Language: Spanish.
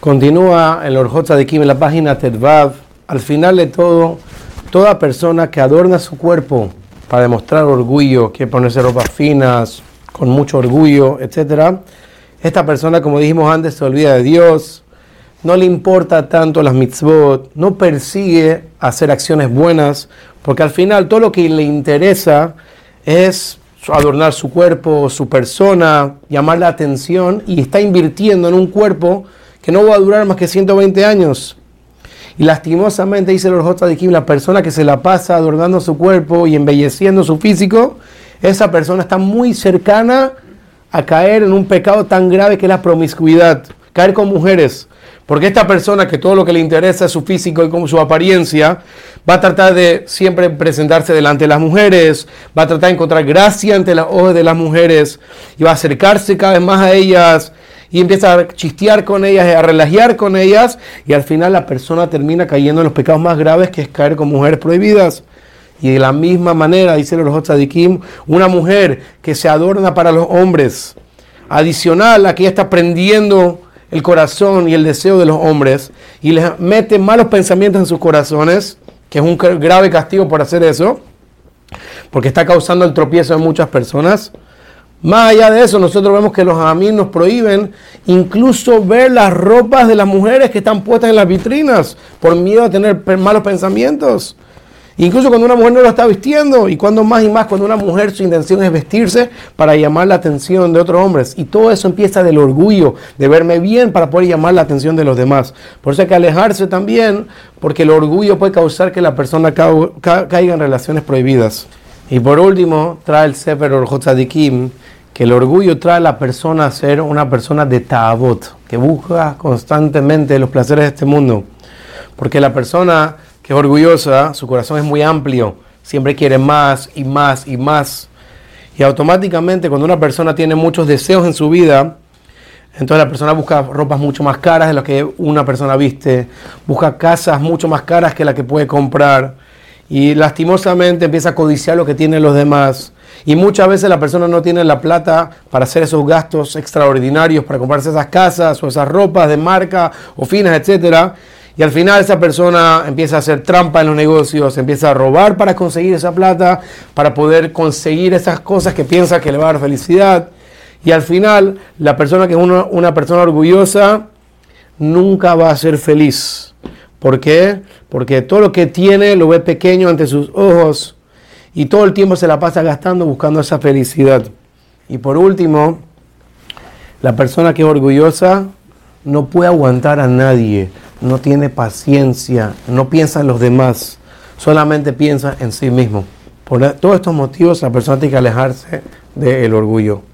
Continúa el Orjot Tzadikim en la página Tedvav. Al final de todo, toda persona que adorna su cuerpo para demostrar orgullo, quiere ponerse ropas finas, con mucho orgullo, etc. Esta persona, como dijimos antes, se olvida de Dios, no le importa tanto las mitzvot, no persigue hacer acciones buenas, porque al final todo lo que le interesa es adornar su cuerpo, su persona, llamar la atención y está invirtiendo en un cuerpo que no va a durar más que 120 años. Y lastimosamente, dice el de Kim, la persona que se la pasa adornando su cuerpo y embelleciendo su físico, esa persona está muy cercana a caer en un pecado tan grave que es la promiscuidad, caer con mujeres. Porque esta persona que todo lo que le interesa es su físico y su apariencia, va a tratar de siempre presentarse delante de las mujeres, va a tratar de encontrar gracia ante las ojos de las mujeres y va a acercarse cada vez más a ellas y empieza a chistear con ellas, a relajar con ellas, y al final la persona termina cayendo en los pecados más graves que es caer con mujeres prohibidas. Y de la misma manera, dice el Kim, una mujer que se adorna para los hombres, adicional a que ella está prendiendo el corazón y el deseo de los hombres y les mete malos pensamientos en sus corazones, que es un grave castigo por hacer eso, porque está causando el tropiezo de muchas personas. Más allá de eso, nosotros vemos que los amigos nos prohíben incluso ver las ropas de las mujeres que están puestas en las vitrinas por miedo a tener malos pensamientos. Incluso cuando una mujer no lo está vistiendo y cuando más y más cuando una mujer su intención es vestirse para llamar la atención de otros hombres. Y todo eso empieza del orgullo, de verme bien para poder llamar la atención de los demás. Por eso hay que alejarse también porque el orgullo puede causar que la persona caiga en relaciones prohibidas. Y por último, trae el Sefer Orjotzadikim, que el orgullo trae a la persona a ser una persona de Ta'abot, que busca constantemente los placeres de este mundo. Porque la persona que es orgullosa, su corazón es muy amplio, siempre quiere más y más y más. Y automáticamente cuando una persona tiene muchos deseos en su vida, entonces la persona busca ropas mucho más caras de las que una persona viste, busca casas mucho más caras que la que puede comprar y lastimosamente empieza a codiciar lo que tienen los demás. Y muchas veces la persona no tiene la plata para hacer esos gastos extraordinarios, para comprarse esas casas o esas ropas de marca o finas, etc. Y al final esa persona empieza a hacer trampa en los negocios, empieza a robar para conseguir esa plata, para poder conseguir esas cosas que piensa que le va a dar felicidad. Y al final la persona que es una, una persona orgullosa nunca va a ser feliz ¿Por qué? Porque todo lo que tiene lo ve pequeño ante sus ojos y todo el tiempo se la pasa gastando buscando esa felicidad. Y por último, la persona que es orgullosa no puede aguantar a nadie, no tiene paciencia, no piensa en los demás, solamente piensa en sí mismo. Por todos estos motivos la persona tiene que alejarse del orgullo.